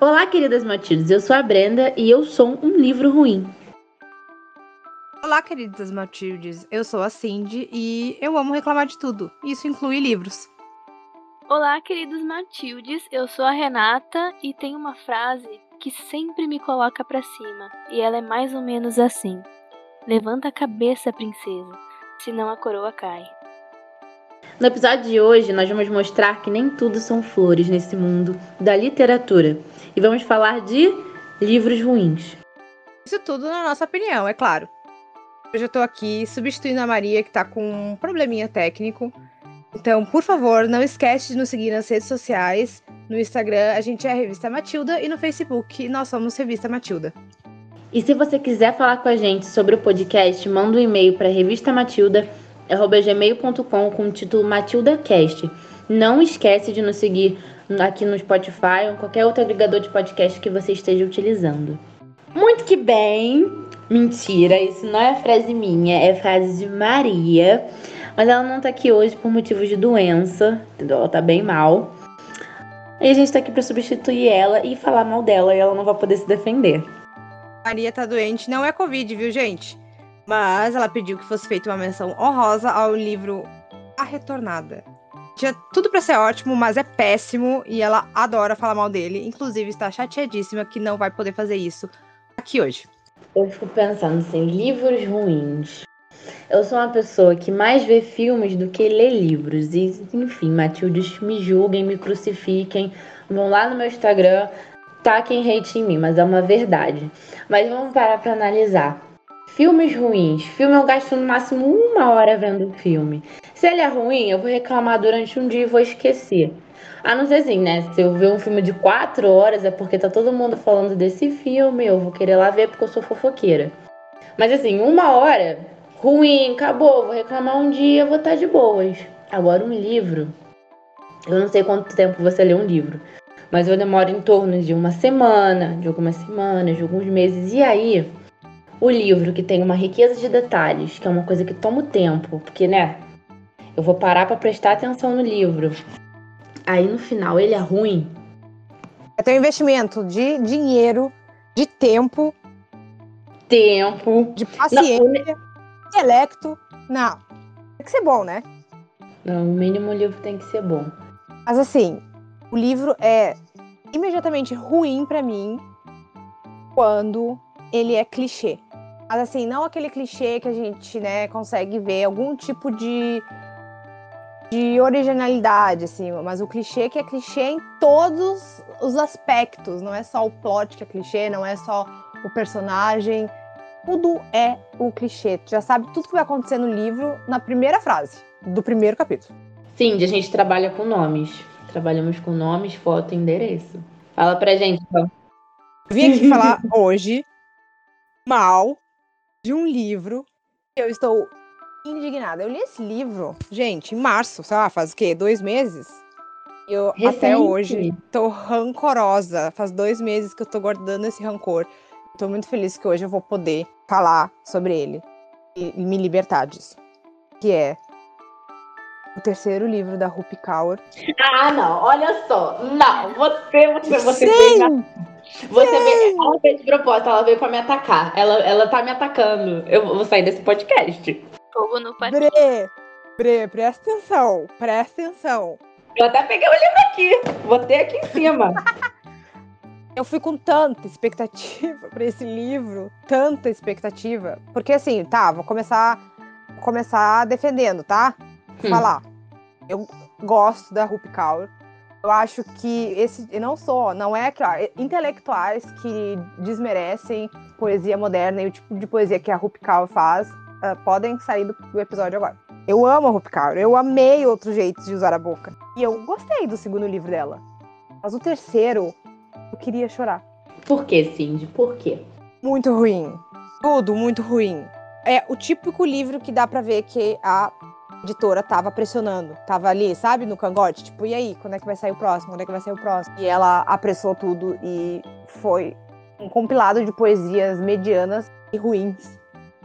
Olá, queridas Matildes, eu sou a Brenda e eu sou um livro ruim. Olá, queridas Matildes, eu sou a Cindy e eu amo reclamar de tudo. Isso inclui livros. Olá, queridos Matildes, eu sou a Renata e tem uma frase que sempre me coloca para cima, e ela é mais ou menos assim: Levanta a cabeça, princesa, senão a coroa cai. No episódio de hoje, nós vamos mostrar que nem tudo são flores nesse mundo da literatura e vamos falar de livros ruins. Isso tudo na nossa opinião, é claro. Hoje eu tô aqui substituindo a Maria, que tá com um probleminha técnico. Então, por favor, não esquece de nos seguir nas redes sociais. No Instagram, a gente é a Revista Matilda e no Facebook, nós somos Revista Matilda. E se você quiser falar com a gente sobre o podcast, manda um e-mail para revistamatilda.gmail.com com o título MatildaCast. Não esquece de nos seguir aqui no Spotify ou qualquer outro agregador de podcast que você esteja utilizando. Muito que bem! Mentira, isso não é frase minha, é frase de Maria. Mas ela não tá aqui hoje por motivos de doença, entendeu? Ela tá bem mal. E a gente tá aqui para substituir ela e falar mal dela e ela não vai poder se defender. Maria tá doente, não é Covid, viu, gente? Mas ela pediu que fosse feita uma menção honrosa ao livro A Retornada. Tinha tudo para ser ótimo, mas é péssimo e ela adora falar mal dele. Inclusive, está chateadíssima que não vai poder fazer isso aqui hoje. Eu fico pensando assim, livros ruins. Eu sou uma pessoa que mais vê filmes do que lê livros. E, enfim, Matildes, me julguem, me crucifiquem. Vão lá no meu Instagram, taquem hate em mim, mas é uma verdade. Mas vamos parar para analisar. Filmes ruins. Filme eu gasto no máximo uma hora vendo o filme. Se ele é ruim, eu vou reclamar durante um dia e vou esquecer. A não ser assim, né? Se eu ver um filme de quatro horas é porque tá todo mundo falando desse filme, eu vou querer lá ver porque eu sou fofoqueira. Mas assim, uma hora, ruim, acabou, vou reclamar um dia, vou estar tá de boas. Agora um livro. Eu não sei quanto tempo você lê um livro mas eu demoro em torno de uma semana, de algumas semanas, de alguns meses. E aí, o livro que tem uma riqueza de detalhes, que é uma coisa que toma tempo, porque, né, eu vou parar para prestar atenção no livro. Aí no final ele é ruim. É teu investimento de dinheiro, de tempo, tempo, de paciência, não, intelecto. Não, tem que ser bom, né? Não, o mínimo o livro tem que ser bom. Mas assim, o livro é imediatamente ruim para mim quando ele é clichê. Mas assim, não aquele clichê que a gente, né, consegue ver algum tipo de de originalidade, assim, mas o clichê que é clichê em todos os aspectos, não é só o plot que é clichê, não é só o personagem, tudo é o clichê. Tu já sabe tudo que vai acontecer no livro na primeira frase do primeiro capítulo. Sim, a gente trabalha com nomes. Trabalhamos com nomes, foto e endereço. Fala pra gente, então. Vim aqui falar hoje mal de um livro que eu estou indignada. Eu li esse livro, gente, em março, sei lá, faz o quê? Dois meses? Eu Recente. até hoje tô rancorosa. Faz dois meses que eu tô guardando esse rancor. Tô muito feliz que hoje eu vou poder falar sobre ele e me libertar disso. Que é o terceiro livro da Rupi Kaur. Ah, não, olha só. Não, você, você, você Sim! Você veio, ela fez de propósito, ela veio pra me atacar. Ela, ela tá me atacando. Eu vou sair desse podcast. Fogo no partido. Bre, Bre, presta atenção, presta atenção. Eu até peguei o livro aqui, botei aqui em cima. eu fui com tanta expectativa para esse livro, tanta expectativa, porque assim, tá, vou começar, vou começar defendendo, tá? Hum. Falar. Eu gosto da Rupi Kaur. Eu acho que esse não sou, não é que ó, intelectuais que desmerecem poesia moderna e o tipo de poesia que a Rupi Kaur faz uh, podem sair do, do, episódio agora. Eu amo a Rupi Kaur, eu amei outros jeitos de usar a boca. E eu gostei do segundo livro dela. Mas o terceiro, eu queria chorar. Por que, Cindy? Por quê? Muito ruim. Tudo muito ruim. É o típico livro que dá para ver que a editora tava pressionando, tava ali, sabe, no cangote, tipo, e aí, quando é que vai sair o próximo? Quando é que vai sair o próximo? E ela apressou tudo e foi um compilado de poesias medianas e ruins,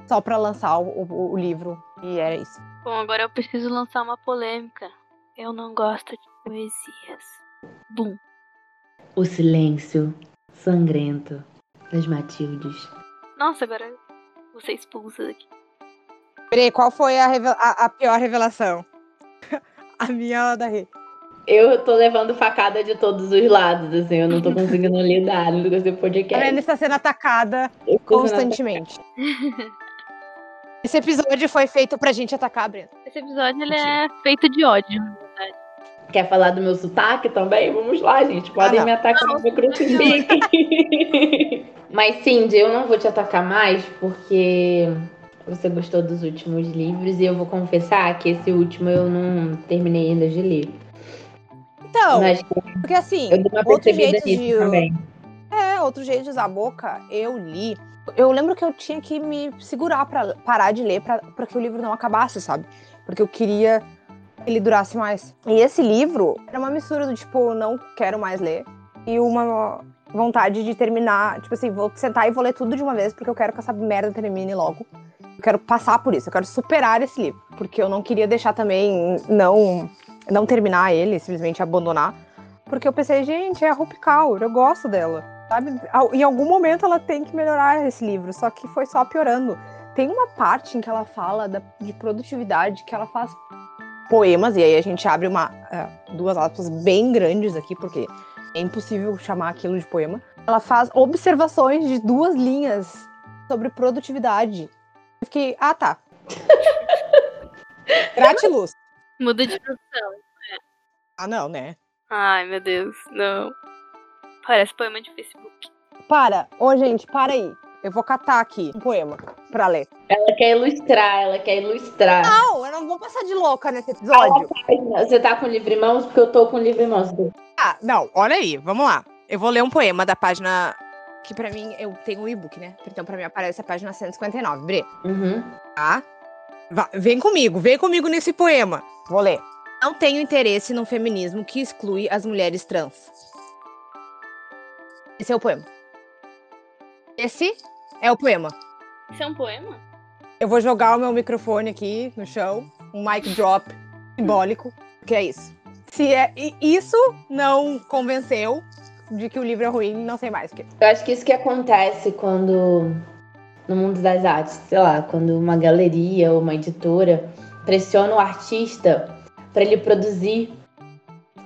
só para lançar o, o, o, livro, e era isso. Bom, agora eu preciso lançar uma polêmica. Eu não gosto de poesias. Bum. O silêncio sangrento das Matildes. Nossa, agora vou ser expulsa daqui. Peraí, qual foi a, revela- a- a pior revelação? a minha ou a da Rê? Eu tô levando facada de todos os lados, assim, eu não tô conseguindo lidar no esse A Brenda podcast. está sendo atacada constantemente. Esse episódio foi feito pra gente atacar a Brenda. Esse episódio ele é feito de ódio. Quer falar do meu sotaque também? Vamos lá, gente. Podem não. me atacar, me crucifiquem. Mas, Cindy, eu não vou te atacar mais porque você gostou dos últimos livros e eu vou confessar que esse último eu não terminei ainda de ler. Então, Mas porque assim, outro jeito de- também. é, outro jeito de usar a boca, eu li. Eu lembro que eu tinha que me segurar pra parar de ler pra que o livro não acabasse, sabe? Porque eu queria que ele durasse mais. E esse livro era uma mistura do tipo, não quero mais ler, e uma vontade de terminar, tipo assim, vou sentar e vou ler tudo de uma vez, porque eu quero que essa merda termine logo. Eu quero passar por isso, eu quero superar esse livro, porque eu não queria deixar também não não terminar ele, simplesmente abandonar, porque eu pensei, gente, é a Rupi Kaur, eu gosto dela, sabe? Em algum momento ela tem que melhorar esse livro, só que foi só piorando. Tem uma parte em que ela fala da- de produtividade, que ela faz poemas, e aí a gente abre uma é, duas aspas bem grandes aqui, porque é impossível chamar aquilo de poema. Ela faz observações de duas linhas sobre produtividade. Eu fiquei, ah tá. Gratiluz. Muda de profissão. Ah, não, né? Ai, meu Deus, não. Parece poema de Facebook. Para. Ô, gente, para aí. Eu vou catar aqui um poema pra ler. Ela quer ilustrar, ela quer ilustrar. Não, eu não vou passar de louca nesse episódio. Você tá com o livro em mãos? Porque eu tô com o livro em mãos. Ah, não, olha aí, vamos lá. Eu vou ler um poema da página. Que pra mim, eu tenho o e-book, né? Então pra mim aparece a página 159. Bre, Uhum. tá? Vá, vem comigo, vem comigo nesse poema. Vou ler. Não tenho interesse no feminismo que exclui as mulheres trans. Esse é o poema. Esse é o poema. Isso é um poema? Eu vou jogar o meu microfone aqui no chão, um mic drop simbólico, que é isso. Se é, isso não convenceu de que o livro é ruim, não sei mais. Porque... Eu acho que isso que acontece quando no mundo das artes, sei lá, quando uma galeria ou uma editora pressiona o artista para ele produzir,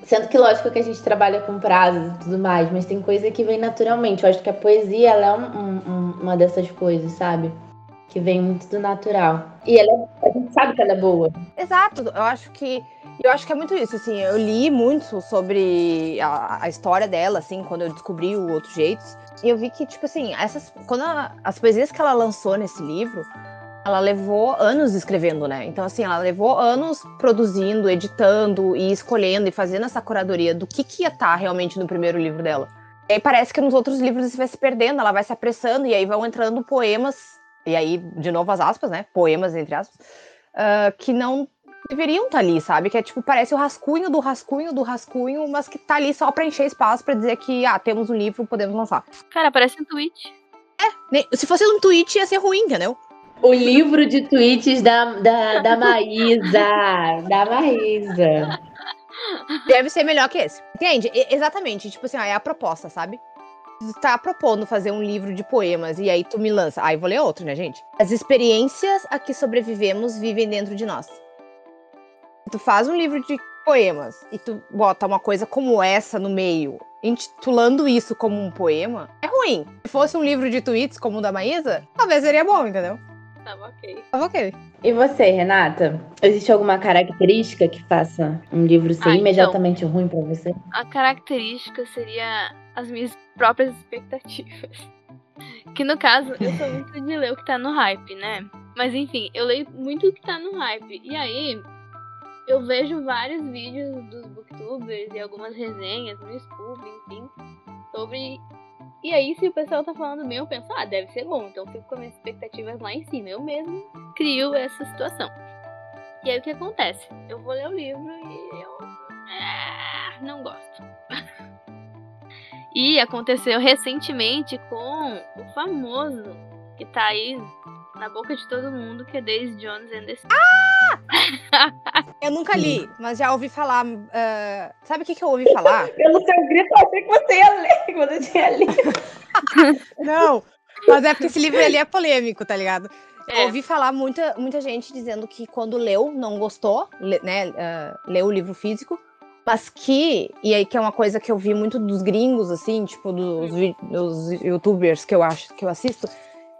sendo que lógico que a gente trabalha com prazos e tudo mais, mas tem coisa que vem naturalmente. Eu acho que a poesia ela é um- um- uma dessas coisas, sabe? Que vem muito do natural. E ela, a gente sabe que ela é boa. Exato, eu acho que eu acho que é muito isso, assim, eu li muito sobre a, a história dela, assim, quando eu descobri o Outro Jeitos, e eu vi que, tipo assim, essas, quando a- as poesias que ela lançou nesse livro, ela levou anos escrevendo, né? Então, assim, ela levou anos produzindo, editando e escolhendo e fazendo essa curadoria do que, que ia estar realmente no primeiro livro dela. E aí parece que nos outros livros isso vai se perdendo, ela vai se apressando, e aí vão entrando poemas, e aí, de novo as aspas, né? Poemas, entre aspas, ah, que não deveriam estar ali, sabe? Que é tipo, parece o rascunho do rascunho do rascunho, mas que tá ali só pra encher espaço pra dizer que, ah, temos um livro, podemos lançar. Cara, parece um tweet. Ne- Se fosse um tweet, ia ser ruim, entendeu? O livro de tweets da, da, da Maísa. da Maísa. Deve ser melhor que esse. Entende? E- exatamente. Tipo assim, ó, é a proposta, sabe? Tá propondo fazer um livro de poemas e aí tu me lança. Aí vou ler outro, né, gente? As experiências a que sobrevivemos vivem dentro de nós. Tu faz um livro de poemas e tu bota uma coisa como essa no meio, intitulando isso como um poema, é ruim. Se fosse um livro de tweets como o da Maísa, talvez seria bom, entendeu? Tá, ok. Tava ok. E você, Renata? Existe alguma característica que faça um livro ser Ah, então. imediatamente ruim pra você? A característica seria as minhas próprias expectativas. Que no caso, eu sou muito de ler o que tá no hype, né? Mas enfim, eu leio muito o que tá no hype. E aí, eu vejo vários vídeos dos booktubers e algumas resenhas no Scoob, enfim, sobre. E aí, se o pessoal tá falando bem, eu penso, ah, deve ser bom. Então fico com as minhas expectativas lá em cima. Eu mesmo crio essa situação. E aí o que acontece? Eu vou ler o livro e eu. ah, não gosto. E aconteceu recentemente com o famoso que tá aí na boca de todo mundo, que é Daisy Jones and the Ah! eu nunca li, mas já ouvi falar. Uh, sabe o que, que eu ouvi falar? Pelo seu grito, eu achei que você ia ler, que você tinha lido. Não, mas é porque esse livro ali é polêmico, tá ligado? É. Ouvi falar muita, muita gente dizendo que quando leu, não gostou, né? Uh, leu o livro físico, mas que, e aí que é uma coisa que eu vi muito dos gringos, assim, tipo, dos, dos youtubers que eu acho que eu assisto,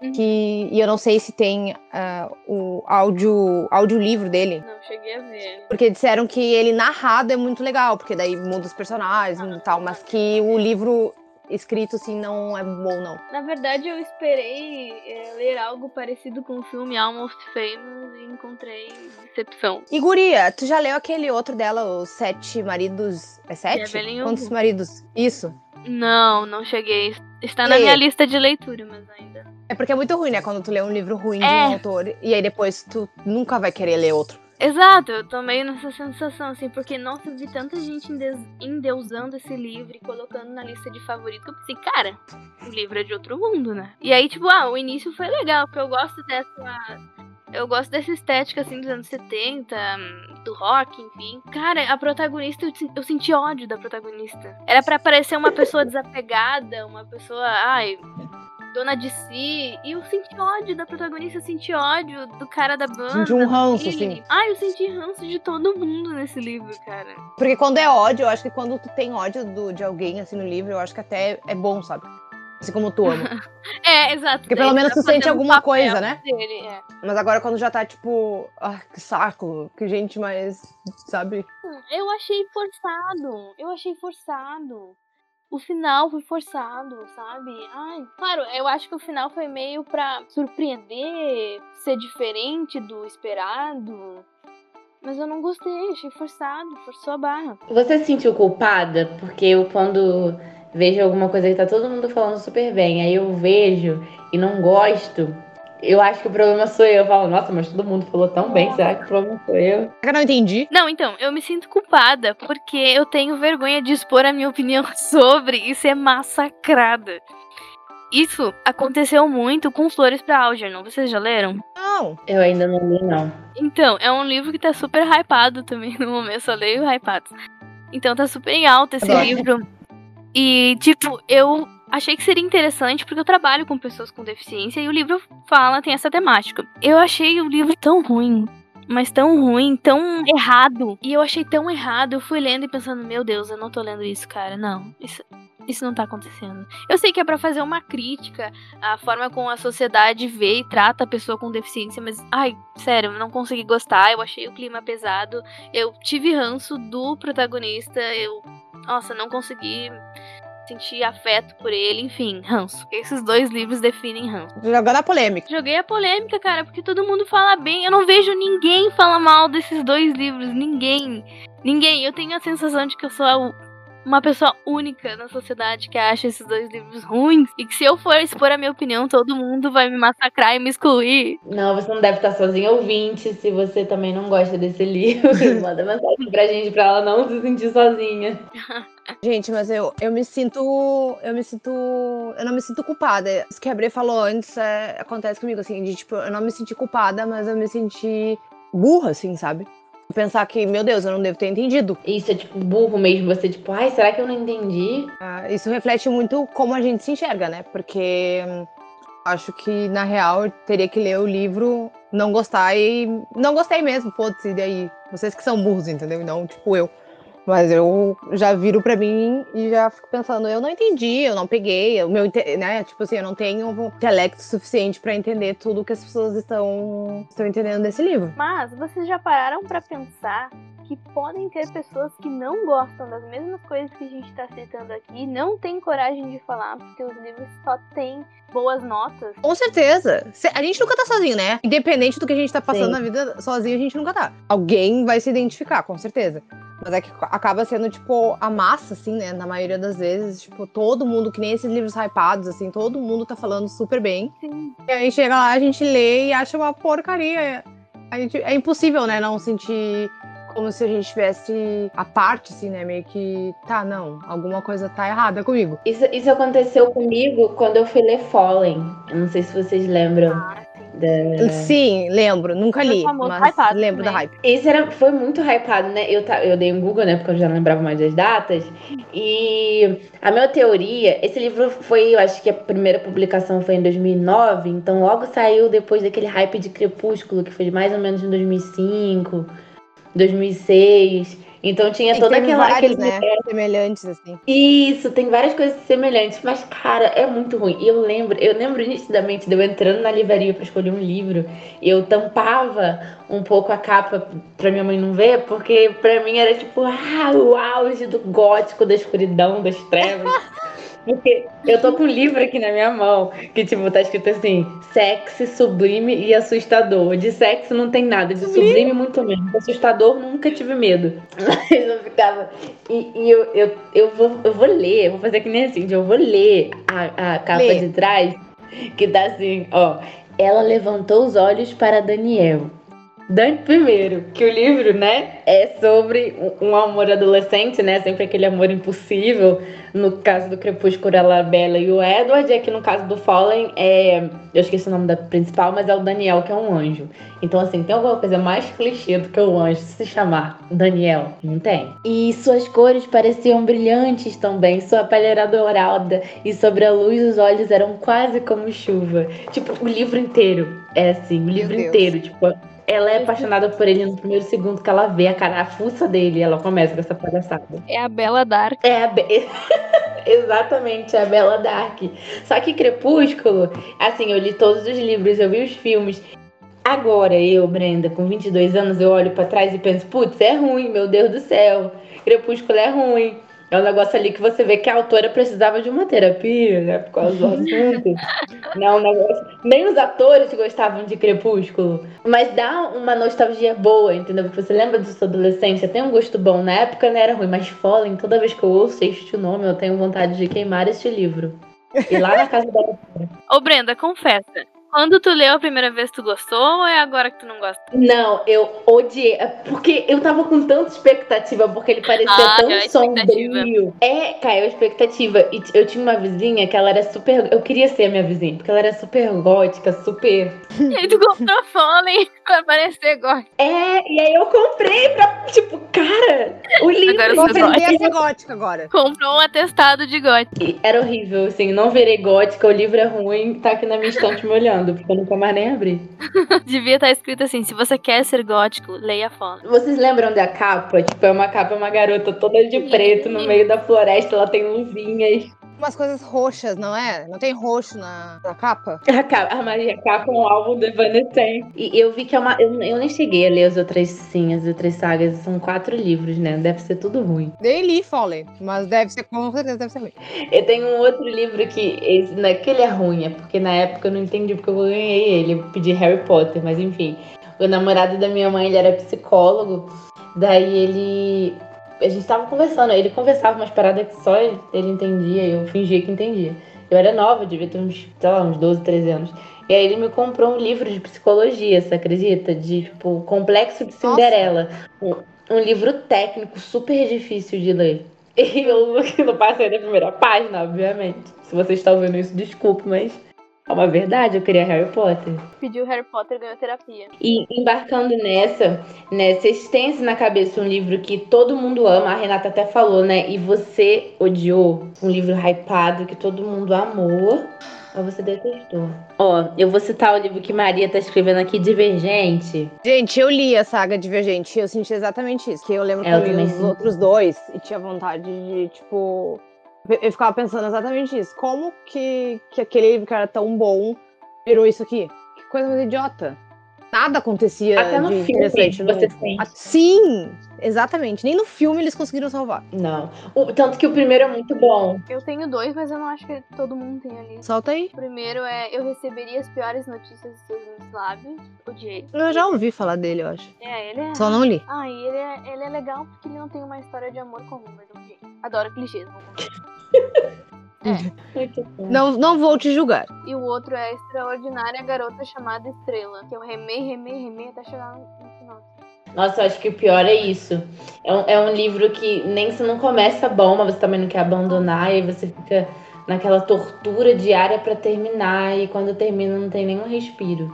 uhum. que, e eu não sei se tem uh, o áudio, audiolivro dele. Não, cheguei a ver. Porque disseram que ele narrado é muito legal, porque daí muda os personagens e tal, mas que o livro escrito assim não é bom, não. Na verdade, eu esperei é, ler algo parecido com o filme Almost Famous e encontrei decepção. E Guria, tu já leu aquele outro dela, Os Sete Maridos. É sete? É Quantos maridos? Isso. Não, não cheguei. Está na minha lista de leitura, mas ainda. É porque é muito ruim, né? Quando tu lê um livro ruim é. de um autor e aí depois tu nunca vai querer ler outro. Exato, eu tô meio nessa sensação, assim, porque, nossa, eu vi tanta gente endeusando esse livro e colocando na lista de favorito que eu pensei, cara, o livro é de outro mundo, né? E aí, tipo, ah, o início foi legal, porque eu gosto dessa. Eu gosto dessa estética, assim, dos anos 70, do rock, enfim. Cara, a protagonista, eu, eu senti ódio da protagonista. Era para parecer uma pessoa desapegada, uma pessoa, ai, dona de si. E eu senti ódio da protagonista, eu senti ódio do cara da banda. Senti um ranço, assim. Ah, eu senti ranço de todo mundo nesse livro, cara. Porque quando é ódio, eu acho que quando tu tem ódio do, de alguém, assim, no livro, eu acho que até é bom, sabe? Assim como tu ama. é, exato. Porque pelo menos tá tu sente alguma coisa, né? Dele, é. Mas agora quando já tá, tipo, ah, que saco, que gente mais, sabe? Eu achei forçado. Eu achei forçado o final foi forçado, sabe? Ai, claro, eu acho que o final foi meio pra surpreender, ser diferente do esperado. Mas eu não gostei, achei forçado, forçou a barra. Você se sentiu culpada? Porque eu quando vejo alguma coisa que tá todo mundo falando super bem, aí eu vejo e não gosto, eu acho que o problema sou eu. Eu falo, nossa, mas todo mundo falou tão bem, será que o problema sou eu? Eu não entendi. Não, então, eu me sinto culpada porque eu tenho vergonha de expor a minha opinião sobre e ser massacrada. Isso aconteceu muito com Flores para Algernon. Vocês já leram? Não. Eu ainda não li, não. Então, é um livro que tá super hypado também no momento. Só leio hypados. Então tá super em alta esse Agora. livro. E, tipo, eu achei que seria interessante porque eu trabalho com pessoas com deficiência e o livro fala, tem essa temática. Eu achei o livro tão ruim, mas tão ruim, tão errado. E eu achei tão errado, eu fui lendo e pensando, meu Deus, eu não tô lendo isso, cara. Não, isso, isso não tá acontecendo. Eu sei que é para fazer uma crítica à forma como a sociedade vê e trata a pessoa com deficiência, mas, ai, sério, eu não consegui gostar, eu achei o clima pesado, eu tive ranço do protagonista, eu, nossa, não consegui sentir afeto por ele, enfim, ranço. Esses dois livros definem ranço. Jogando a polêmica. Joguei a polêmica, cara, porque todo mundo fala bem. Eu não vejo ninguém falar mal desses dois livros. Ninguém. Ninguém. Eu tenho a sensação de que eu sou uma pessoa única na sociedade que acha esses dois livros ruins e que se eu for expor a minha opinião, todo mundo vai me massacrar e me excluir. Não, você não deve estar sozinha, ouvinte, se você também não gosta desse livro. Manda mensagem pra gente pra ela não se sentir sozinha. Gente, mas eu, eu me sinto. Eu me sinto. Eu não me sinto culpada. Isso que a Bre falou antes é, acontece comigo, assim, de tipo, eu não me senti culpada, mas eu me senti burra, assim, sabe? Pensar que, meu Deus, eu não devo ter entendido. Isso é tipo burro mesmo, você tipo, ai, será que eu não entendi? Ah, isso reflete muito como a gente se enxerga, né? Porque hum, acho que, na real, eu teria que ler o livro, não gostar e. Não gostei mesmo, foda-se, daí. Vocês que são burros, entendeu? Não, tipo, eu. Mas eu já viro para mim e já fico pensando, eu não entendi, eu não peguei, o meu, né, tipo assim, eu não tenho intelecto suficiente para entender tudo que as pessoas estão estão entendendo desse livro. Mas vocês já pararam para pensar que podem ter pessoas que não gostam das mesmas coisas que a gente está citando aqui, não tem coragem de falar porque os livros só têm boas notas. Com certeza. A gente nunca tá sozinho, né? Independente do que a gente tá passando Sim. na vida, sozinho a gente nunca tá. Alguém vai se identificar, com certeza. Mas é que acaba sendo, tipo, a massa, assim, né? Na maioria das vezes, tipo, todo mundo, que nem esses livros hypados, assim, todo mundo tá falando super bem. Sim. E aí chega lá, a gente lê e acha uma porcaria. A gente, é impossível, né? Não sentir como se a gente tivesse a parte, assim, né? Meio que, tá, não, alguma coisa tá errada comigo. Isso, isso aconteceu comigo quando eu fui ler Fallen. Eu não sei se vocês lembram. Ah, Da... Sim, lembro. Nunca li, mas lembro também. da hype. Esse era, foi muito hypado, né? Eu, ta- eu dei um Google, né? Porque eu já não lembrava mais das datas. E a minha teoria, esse livro foi, eu acho que a primeira publicação foi em 2009, então logo saiu depois daquele hype de Crepúsculo, que foi mais ou menos em 2005, 2006. Então tinha Tem- toda teve aquela. vários, aquele né? Semelhantes, assim. Isso, tem várias coisas semelhantes, mas cara, é muito ruim. E eu lembro, eu lembro nitidamente de eu entrando na livraria pra escolher um livro, e eu tampava um pouco a capa pra minha mãe não ver, porque pra mim era tipo, ah, o auge do gótico, da escuridão, das trevas. Porque eu tô com um livro aqui na minha mão, que tipo, tá escrito assim, sexy, sublime e assustador. De sexo não tem nada, de sublime muito menos. Assustador nunca tive medo. Mas eu ficava. E, e eu, eu, eu, vou, eu vou ler, vou fazer que nem assim, eu vou ler a, a capa Lê. de trás, que tá assim, ó. Ela levantou os olhos para Daniel. Dante primeiro, que o livro, né, é sobre um amor adolescente, né, sempre aquele amor impossível. No caso do Crepúsculo, ela, a Bella e o Edward, e aqui no caso do Fallen, é, eu esqueci o nome da principal, mas é o Daniel, que é um anjo. Então, assim, tem alguma coisa mais clichê do que o anjo se chamar Daniel? Não tem. E suas cores pareciam brilhantes também, sua pele era dourada, e sobre a luz os olhos eram quase como chuva. Tipo, o livro inteiro é assim, o livro inteiro, tipo, ela é apaixonada por ele no primeiro segundo que ela vê a carafuça dele e ela começa com essa palhaçada. É a Bela Dark. É a Be... Exatamente, é a Bela Dark. Só que Crepúsculo, assim, eu li todos os livros, eu vi os filmes. Agora, eu, Brenda, com 22 anos, eu olho pra trás e penso, putz, é ruim, meu Deus do céu. Crepúsculo é ruim. É um negócio ali que você vê que a autora precisava de uma terapia, né? Por causa do assunto. Não, um negócio. Nem os atores gostavam de Crepúsculo. Mas dá uma nostalgia boa, entendeu? Porque você lembra de sua adolescência, tem um gosto bom. Na época não era ruim, mas Fallen, toda vez que eu ouço este nome, eu tenho vontade de queimar este livro. E lá na casa da Ô, Brenda, confessa. Quando tu leu a primeira vez, tu gostou ou é agora que tu não gosta? Não, eu odiei. é Porque eu tava com tanta expectativa, porque ele parecia Ah, tão expectativa. sombrio. É, caiu a expectativa. E eu tinha uma vizinha que ela era super. Eu queria ser a minha vizinha, porque ela era super gótica, super. E aí tu comprou Fallen pra parecer gótico. É, e aí eu comprei pra. Tipo, cara, o livro. Agora Vou aprender a ser gótica agora. Comprou um atestado de gótico. E Era horrível, assim, não virei gótica, o livro é ruim, tá aqui na minha estante me olhando, porque eu nunca mais nem abri. Devia estar escrito assim: se você quer ser gótico, leia Fallen. Vocês lembram da capa? Tipo, é uma capa, uma garota toda de preto no meio da floresta, ela tem luzinhas. Umas coisas roxas, não é? Não tem roxo na, na capa? A, capa, a Maria Capa é um álbum do Evanescence. E eu vi que é uma. Eu, eu nem cheguei a ler as outras sim, as outras sagas. São quatro livros, né? Deve ser tudo ruim. Nem li Fallen, mas deve ser, com certeza deve ser ruim. Eu tenho um outro livro que. Esse, não é que ele é ruim, é porque na época eu não entendi porque eu ganhei ele. Eu pedi Harry Potter, mas enfim. O namorado da minha mãe, ele era psicólogo. Daí ele. A gente tava conversando, ele conversava umas paradas que só ele entendia, e eu fingia que entendia. Eu era nova, devia ter uns, sei lá, uns 12, 13 anos. E aí ele me comprou um livro de psicologia, você acredita? De, tipo, Complexo de Cinderela. Um, um livro técnico super difícil de ler. E eu não passei da primeira página, obviamente. Se você está ouvindo isso, desculpe, mas é uma verdade, eu queria Harry Potter. Pediu Harry Potter ganhou terapia. E embarcando nessa, né, vocês têm na cabeça um livro que todo mundo ama, a Renata até falou, né? E você odiou um livro hypado que todo mundo amou, mas você detestou. Ó, eu vou citar o livro que Maria tá escrevendo aqui, Divergente. Gente, eu li a saga Divergente e eu senti exatamente isso. Que eu lembro que É, eu eu li os outros dois e tinha vontade de, tipo. Eu ficava pensando exatamente isso. Como que, que aquele livro que era tão bom virou isso aqui? Que coisa mais idiota. Nada acontecia Até no de filme interessante. no- você sente. Ah, Sim, exatamente. Nem no filme eles conseguiram salvar. Não. O- tanto que o primeiro é muito bom. Eu tenho dois, mas eu não acho que todo mundo tem ali. Solta aí. O primeiro é Eu receberia as piores notícias dos seus lábios. Odiei. Eu já ouvi falar dele, eu acho. É, ele é. Só não li. Ah, e ele é, ele é legal porque ele não tem uma história de amor comum, mas ok. Adoro clichês. vou bom. Não, não vou te julgar. E o outro é a extraordinária garota chamada Estrela. Que eu remei, remei, remei até chegar no, final. Nossa, eu acho que o pior é isso. É um, é um livro que nem se não começa bom, mas você também não quer abandonar, e você fica naquela tortura diária pra terminar, e quando termina não tem nenhum respiro.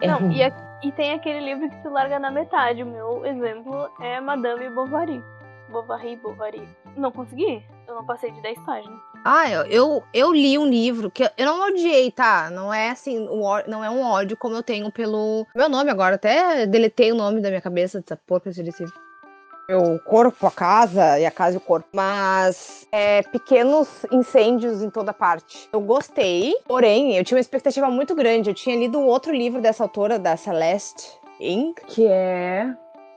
É Não, e, a- e tem aquele livro que tu larga na metade. O meu exemplo é Madame Bovary. Bovary, Bovary. Não consegui. Eu não passei de 10 páginas. Ah, eu, eu, eu li um livro que eu- eu não odiei, tá? Não é assim, um não é um ódio como eu tenho pelo meu nome agora. Até deletei o nome da minha cabeça dessa porca desse livro. Meu corpo, a casa e a casa e o corpo. Mas é pequenos incêndios em toda parte. Eu gostei, porém, eu tinha uma expectativa muito grande. Eu tinha lido outro livro dessa autora, da Celeste Inc., que é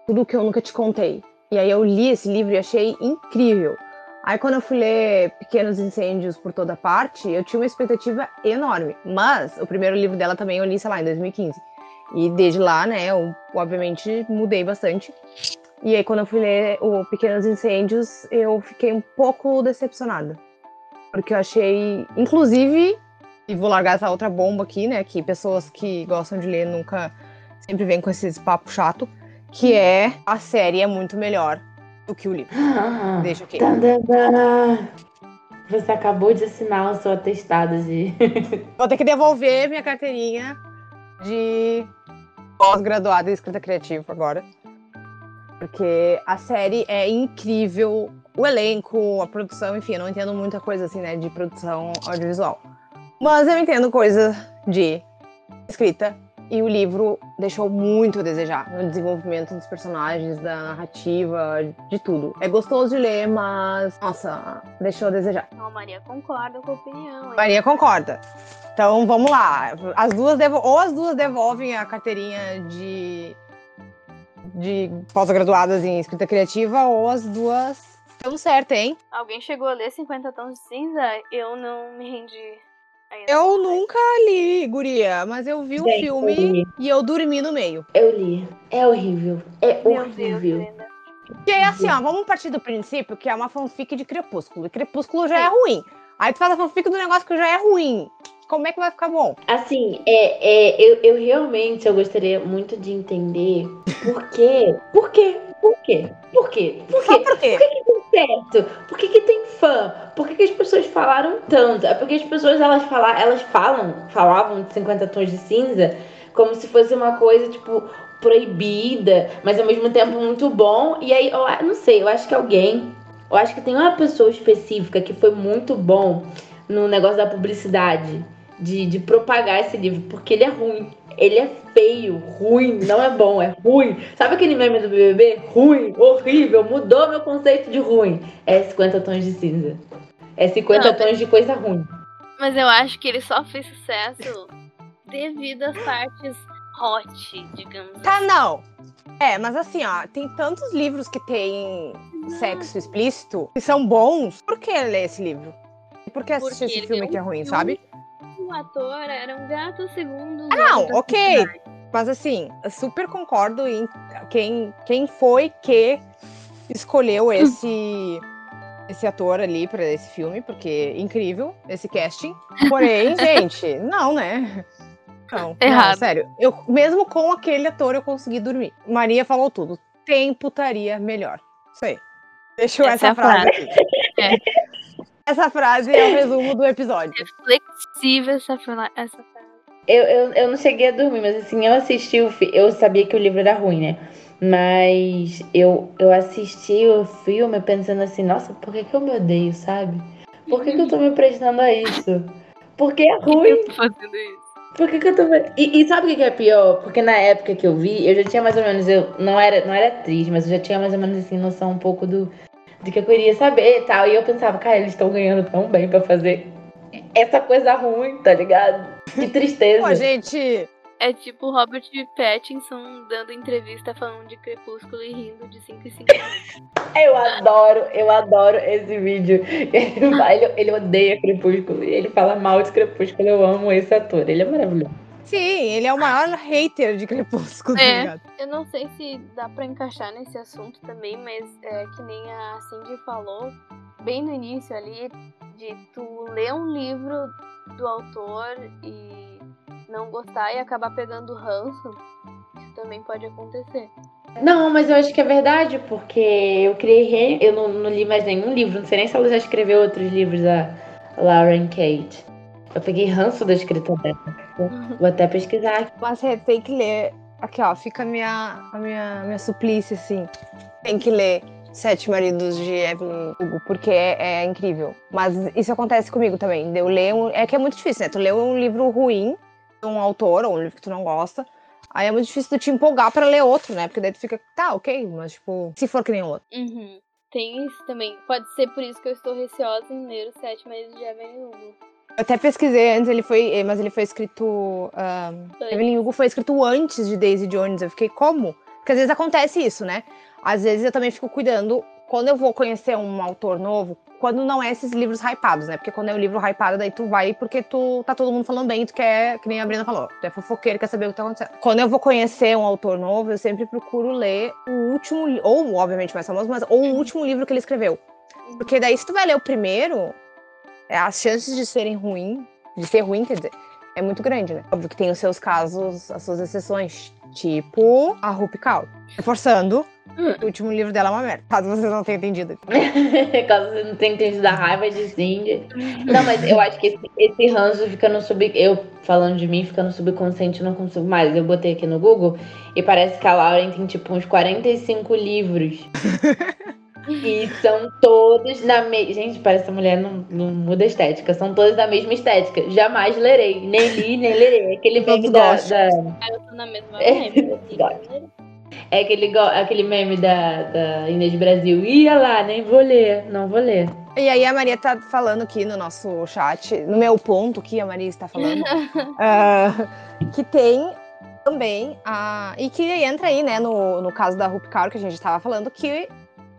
Tudo que eu nunca te contei. E aí eu li esse livro e achei incrível. Aí quando eu fui ler Pequenos Incêndios por toda parte, eu tinha uma expectativa enorme. Mas o primeiro livro dela também eu li, sei lá, em 2015. E desde lá, né, eu obviamente mudei bastante. E aí quando eu fui ler o Pequenos Incêndios, eu fiquei um pouco decepcionada. Porque eu achei, inclusive, e vou largar essa outra bomba aqui, né, que pessoas que gostam de ler nunca sempre vêm com esses papo chato, que é a série é muito melhor do que o livro. Ah, Deixa aqui. tá, tá, tá. Você acabou de assinar o seu atestado de. Vou ter que devolver minha carteirinha de pós-graduada em escrita criativa agora. Porque a série é incrível. O elenco, a produção, enfim, eu não entendo muita coisa assim, né, de produção audiovisual. Mas eu entendo coisa de escrita. E o livro deixou muito a desejar no desenvolvimento dos personagens, da narrativa, de tudo. É gostoso de ler, mas, nossa, deixou a desejar. Não, Maria concorda com a opinião. hein? Maria concorda. Então vamos lá. As duas ou as duas devolvem a carteirinha de de pós-graduadas em escrita criativa ou as duas estão certas, hein? Alguém chegou a ler 50 Tons de Cinza? Eu não me rendi. Eu nunca li, guria, mas eu vi o Gente, filme eu e eu dormi no meio. Eu li. É horrível. É Meu Deus, horrível. Brenda. Porque é assim, ó, vamos partir do princípio que é uma fanfic de Crepúsculo. E Crepúsculo já é ruim. Aí tu faz a fanfic do negócio que já é ruim. Como é que vai ficar bom? Assim, é, é, eu, eu realmente eu gostaria muito de entender por quê. Por quê? Por quê? Por quê? Por Só quê? por quê? Certo? Por que, que tem fã? Por que, que as pessoas falaram tanto? É porque as pessoas elas, fala, elas falam, falavam de 50 tons de cinza como se fosse uma coisa, tipo, proibida, mas ao mesmo tempo muito bom. E aí, eu não sei, eu acho que alguém, eu acho que tem uma pessoa específica que foi muito bom no negócio da publicidade, de, de propagar esse livro, porque ele é ruim. Ele é feio, ruim, não é bom, é ruim. Sabe aquele meme do BBB? Ruim, horrível, mudou meu conceito de ruim. É 50 tons de cinza. É 50 Não, tons de coisa ruim. Mas eu acho que ele só fez sucesso devido às partes hot, digamos Tá, assim. não. É, mas assim, ó, tem tantos livros que tem sexo explícito que são bons. Por que ler esse livro? E por que assistir Porque esse filme é que é ruim, filme. sabe? Ator era um gato segundo. Ah, não, ok. Mas assim, super concordo em quem, quem foi que escolheu esse esse ator ali pra esse filme, porque incrível esse casting. Porém, gente, não, né? Não, Errado. não, sério. Eu, mesmo com aquele ator, eu consegui dormir. Maria falou tudo. Tem putaria melhor. Isso aí. Deixou Essa essa, é frase. frase. É. Essa frase é o resumo do episódio. Reflexiva essa, essa. Eu, eu, eu não cheguei a dormir, mas assim, eu assisti o filme. Eu sabia que o livro era ruim, né? Mas eu, eu assisti o filme pensando assim, nossa, por que, que eu me odeio, sabe? Por que, que eu tô me prestando a isso? Porque é Por que ruim. eu tô fazendo isso? Por que, que eu tô. E, e sabe o que que é pior? Porque na época que eu vi, eu já tinha mais ou menos. Eu não era, não era atriz, mas eu já tinha mais ou menos assim, noção um pouco do, do que eu queria saber e tal. E eu pensava, cara, eles estão ganhando tão bem pra fazer essa coisa ruim, tá ligado? Que tristeza. Pô, gente, É tipo o Robert Pattinson dando entrevista falando de Crepúsculo e rindo de 5 em 5 minutos. Eu adoro, eu adoro esse vídeo. Ele, vai- ele, ele odeia Crepúsculo e ele fala mal de Crepúsculo. Eu amo esse ator, ele é maravilhoso. sim, ele é o maior hater de Crepúsculo, tá É. ligado? Eu não sei se dá pra encaixar nesse assunto também, mas é que nem a Cindy falou bem no início ali, de tu ler um livro do autor e não gostar e acabar pegando ranço. Isso também pode acontecer. Não, mas eu acho que é verdade, porque eu criei. re- Eu não, não li mais nenhum livro, não sei nem se ela já escreveu outros livros, a Lauren Kate. Eu peguei ranço da escrita dela. Vou até pesquisar aqui. Mas é, tem que ler. Aqui, ó, fica a minha, a minha, minha suplício, assim. Tem que ler Sete Maridos de Evelyn Hugo, porque é, é incrível. Mas isso acontece comigo também. Eu ler um, é que é muito difícil, né? Tu lê um livro ruim de um autor, ou um livro que tu não gosta, aí é muito difícil tu te empolgar pra ler outro, né? Porque daí tu fica, tá, ok, mas tipo, se for que nem outro. Uhum. Tem isso também. Pode ser por isso que eu estou receosa em ler os Sete Maridos de Evelyn Hugo. Eu até pesquisei antes, ele foi, eh, mas ele foi escrito. Um, Evelyn Hugo foi escrito antes de Daisy Jones. Eu fiquei, como? Porque às vezes acontece isso, né? Às vezes eu também fico cuidando, quando eu vou conhecer um autor novo, quando não é esses livros hypados, né? Porque quando é um livro hypado, daí tu vai porque tu tá todo mundo falando bem, tu quer, que nem a Brina falou, tu é fofoqueiro, quer saber o que tá acontecendo. Quando eu vou conhecer um autor novo, eu sempre procuro ler o último, ou obviamente mais famoso, mas ou o último livro que ele escreveu. Porque daí se tu vai ler o primeiro, é, as chances de serem ruim, de ser ruim, quer dizer, é muito grande, né? Óbvio que tem os seus casos, as suas exceções, tipo a Rupi Kaur. Reforçando, hum. o último livro dela é uma merda, caso você não tenha entendido. caso você não tenha entendido a raiva de Cindy. Não, mas eu acho que esse, esse ranço fica no sub... Eu, falando de mim, fica no subconsciente, não consigo mais. Eu botei aqui no Google e parece que a Lauren tem, tipo, uns 45 livros. E são todos na mesma. Gente, parece que essa mulher não, não muda a estética. São todas da mesma estética. Jamais lerei. Nem li, nem lerei. Aquele meme da, da. Ah, eu tô na mesma é, assim, é aquele, aquele meme da, da Inês Brasil. Ia lá, nem vou ler. Não vou ler. E aí a Maria tá falando aqui no nosso chat, no meu ponto que a Maria está falando, uh, que tem também a. E que entra aí, né, no, no caso da Rupcar, que a gente estava falando, que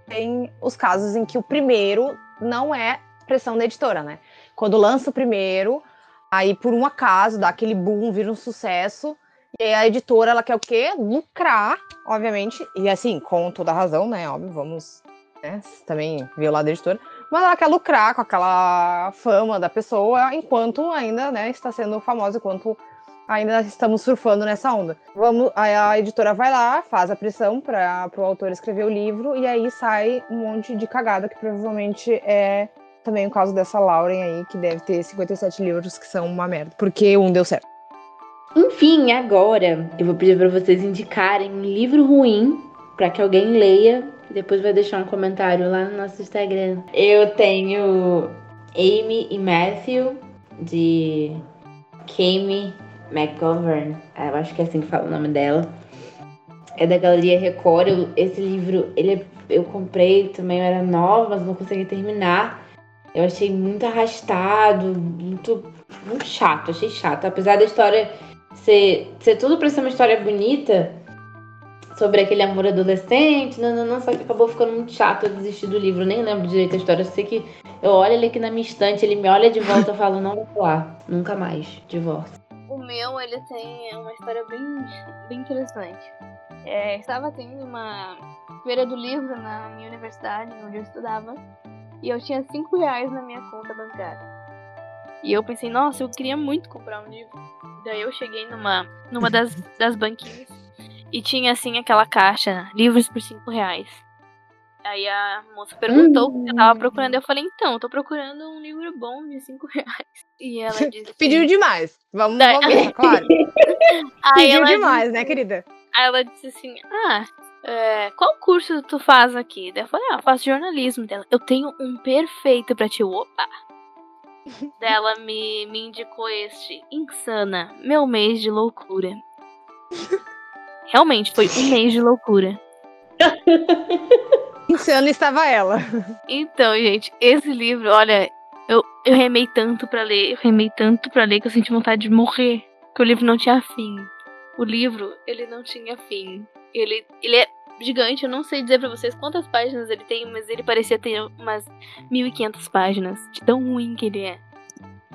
tem os casos em que o primeiro não é pressão da editora, né? Quando lança o primeiro, aí por um acaso dá aquele boom, vira um sucesso, e aí a editora ela quer o quê? Lucrar, obviamente, e assim, com toda razão, né? Óbvio, vamos né, também ver o lado da editora, mas ela quer lucrar com aquela fama da pessoa enquanto ainda né, está sendo famosa, enquanto ainda estamos surfando nessa onda. Vamos, a, editora vai lá, faz a pressão para o autor escrever o livro e aí sai um monte de cagada que provavelmente é também o caso dessa Lauren aí, que deve ter 57 livros que são uma merda, porque um deu certo. Enfim, agora eu vou pedir para vocês indicarem um livro ruim para que alguém leia e depois vai deixar um comentário lá no nosso Instagram. Eu tenho Amy e Matthew de Kame McGovern, eu acho que é assim que fala o nome dela. É da Galeria Record. Eu, esse livro, ele, é, eu comprei também, eu era nova, mas não consegui terminar. Eu achei muito arrastado, muito, muito chato, achei chato. Apesar da história ser, ser tudo pra ser uma história bonita, sobre aquele amor adolescente, não, não, não, só que acabou ficando muito chato, eu desisti do livro, nem lembro direito a história, eu sei que eu olho ele aqui na minha estante, ele me olha de volta e falo, não vou falar, nunca mais, divórcio meu, ele tem uma história bem, bem interessante. É, estava tendo uma feira do livro na minha universidade, onde eu estudava, e eu tinha 5 reais na minha conta bancária. E eu pensei, nossa, eu queria muito comprar um livro. Daí eu cheguei numa, numa das, das banquinhas e tinha assim aquela caixa, livros por 5 reais. Aí a moça perguntou o que eu tava procurando. Eu falei, então, eu tô procurando um livro bom de 5 reais. E ela disse. Pediu demais. Vamos, Daí... claro. Pediu demais, disse... né, querida? Aí ela disse assim: Ah, é, qual curso tu faz aqui? Daí eu falei, ah, eu faço jornalismo dela. Eu tenho um perfeito pra ti. Opa! Dela me, me indicou este. Insana, meu mês de loucura. Realmente, foi um mês de loucura. Insana estava ela. Então, gente, esse livro, olha, eu, eu remei tanto para ler, eu remei tanto para ler que eu senti vontade de morrer. Que o livro não tinha fim. O livro, ele não tinha fim. Ele, ele é gigante, eu não sei dizer para vocês quantas páginas ele tem, mas ele parecia ter umas 1500 páginas. De tão ruim que ele é.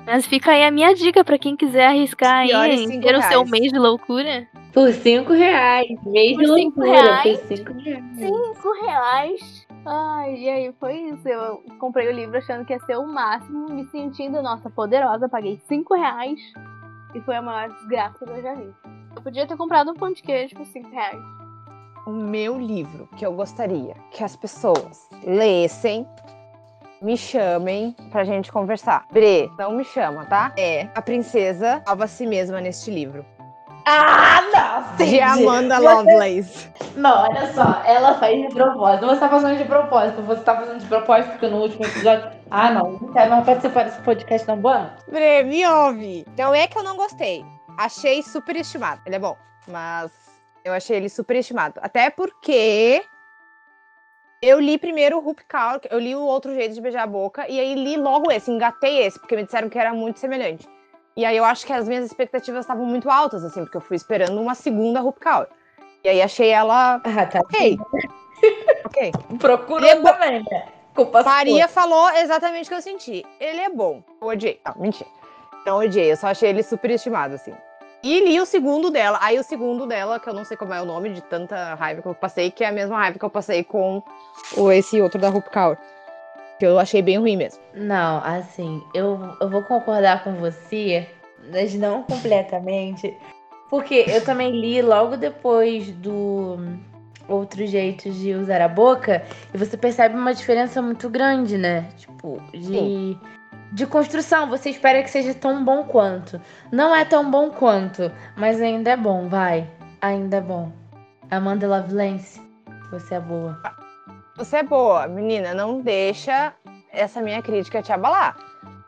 Mas fica aí a minha dica para quem quiser arriscar aí, ter o seu mês de loucura. Por 5 reais. Mês por de loucura. Reais. Por 5 reais. 5 reais. Ai, e aí foi isso. Eu comprei o livro achando que ia ser o máximo, me sentindo, nossa, poderosa. Paguei 5 reais. E foi a maior desgraça que eu já vi. Eu podia ter comprado um pão de queijo por 5 reais. O meu livro que eu gostaria que as pessoas lessem me chamem pra gente conversar. Bre, não me chama, tá? É, a princesa salva si mesma neste livro. Ah, não! De. Amanda Você- Lovelace. Não, olha só, ela faz de propósito. Você tá fazendo de propósito. Você tá fazendo de propósito porque no último episódio. Ah, não, não quero mais participar desse podcast, não, Boa. Bre, me ouve. Não é que eu não gostei. Achei superestimado. Ele é bom, mas eu achei ele superestimado. Até porque eu li primeiro o Rup Kaur, eu li o Outro Jeito de Beijar a Boca, e aí li logo esse, engatei esse, porque me disseram que era muito semelhante. E aí eu acho que as minhas expectativas estavam muito altas, assim, porque eu fui esperando uma segunda Rup Kaur. E aí achei ela Ah, tá. ok. ok. Procurou é também, né? Maria falou exatamente o que eu senti. Ele é bom. Eu odiei. Não, mentira. Não odiei, eu só achei ele superestimado, assim. E li o segundo dela. Aí o segundo dela, que eu não sei como é o nome de tanta raiva que eu passei, que é a mesma raiva que eu passei com o, esse outro da Rup Kaur. Que eu achei bem ruim mesmo. Não, assim, eu, eu vou concordar com você, mas não completamente. Porque eu também li logo depois do Outros Jeitos de Usar a Boca, e você percebe uma diferença muito grande, né? Tipo, de, de construção. Você espera que seja tão bom quanto. Não é tão bom quanto, mas ainda é bom, vai. Ainda é bom. Amanda Lovelace, você é boa. Você é boa, menina, não deixa essa minha crítica te abalar.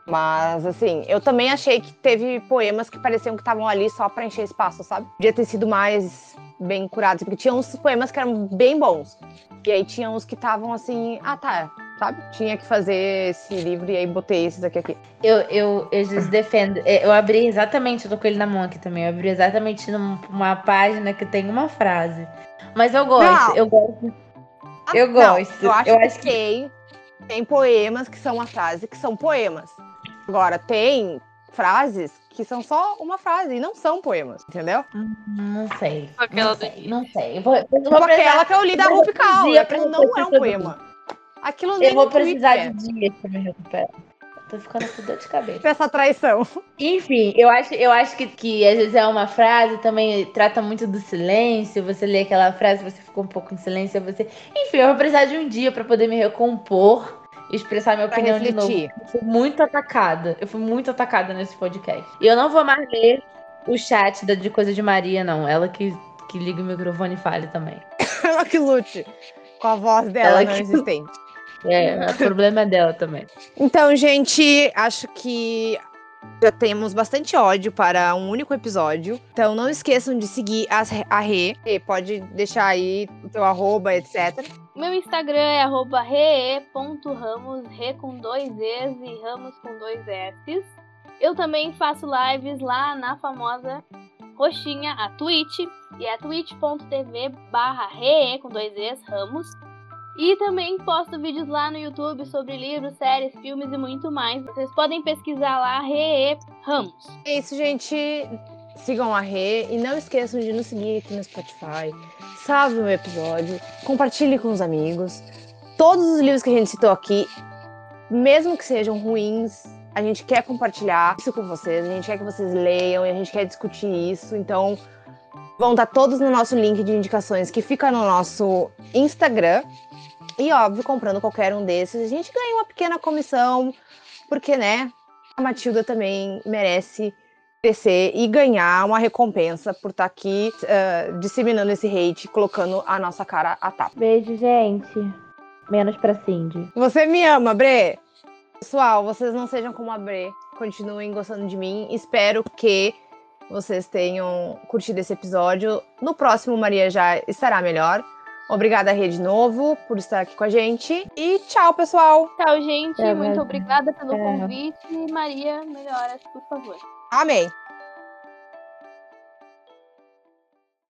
Mas, assim, eu também achei que teve poemas que pareciam que estavam ali só pra encher espaço, sabe? Podia ter sido mais bem curados, porque tinha uns poemas que eram bem bons. E aí tinha uns que estavam assim, ah tá, sabe? Tinha que fazer esse livro e aí botei esses aqui aqui. Eu, eu, eu defendo. é, Eu abri exatamente, eu tô com ele na mão aqui também. Eu abri exatamente numa página que tem uma frase. Mas eu gosto, Não. eu gosto. Ah, Eu não, gosto, eu acho, eu que, acho que- tem, tem poemas que são uma frase que são poemas. Agora, tem frases que são só uma frase e não são poemas, entendeu? Não sei. Aquela não sei, não sei. Eu vou, eu vou Tipo aquela precisar, que eu li da Rupi Kaur, aquilo não é um poema. Aquilo nem eu vou Twitter precisar é. de dias pra me recuperar. Tô ficando com dor de cabeça. essa traição. Enfim, eu acho, eu acho que, que às vezes é uma frase, também trata muito do silêncio. Você lê aquela frase, você ficou um pouco em silêncio, você. Enfim, eu vou precisar de um dia pra poder me recompor expressar minha Pra opinião de novo. refletir. Eu fui muito atacada. Eu fui muito atacada nesse podcast. E eu não vou mais ler o chat da, de coisa de Maria, não. Ela que, que liga o microfone e fale também. Ela que lute com a voz dela Ela não que- existente. É, o problema é dela também. Então, gente, acho que já temos bastante ódio para um único episódio. Então, não esqueçam de seguir a Rê. Rê, Pode deixar aí o teu arroba, etc. Meu Instagram é arroba re.ramos, re com dois Es e ramos com dois S. Eu também faço lives lá na famosa roxinha, a Twitch, e é twitch.tv barra re com dois Es, ramos. E também posto vídeos lá no YouTube sobre livros, séries, filmes e muito mais. Vocês podem pesquisar lá, Re Ramos. É isso, gente. Sigam a Rê e não esqueçam de nos seguir aqui no Spotify. Salve o episódio, compartilhe com os amigos. Todos os livros que a gente citou aqui, mesmo que sejam ruins, a gente quer compartilhar isso com vocês. A gente quer que vocês leiam e a gente quer discutir isso. Então, vão estar todos no nosso link de indicações que fica no nosso Instagram. E, óbvio, comprando qualquer um desses, a gente ganha uma pequena comissão, porque, né, a Matilda também merece crescer e ganhar uma recompensa por estar aqui eh, disseminando esse hate, colocando a nossa cara a tapa. Beijo, gente. Menos pra Cindy. Você me ama, Bre? Pessoal, vocês não sejam como a Bre. Continuem gostando de mim. Espero que vocês tenham curtido esse episódio. No próximo, Maria já estará melhor. Obrigada, Rê, de novo, por estar aqui com a gente. E tchau, pessoal. Tchau, gente. Tchau, Muito Maria. obrigada pelo Tchau. convite. Maria, melhoras, por favor. Amém.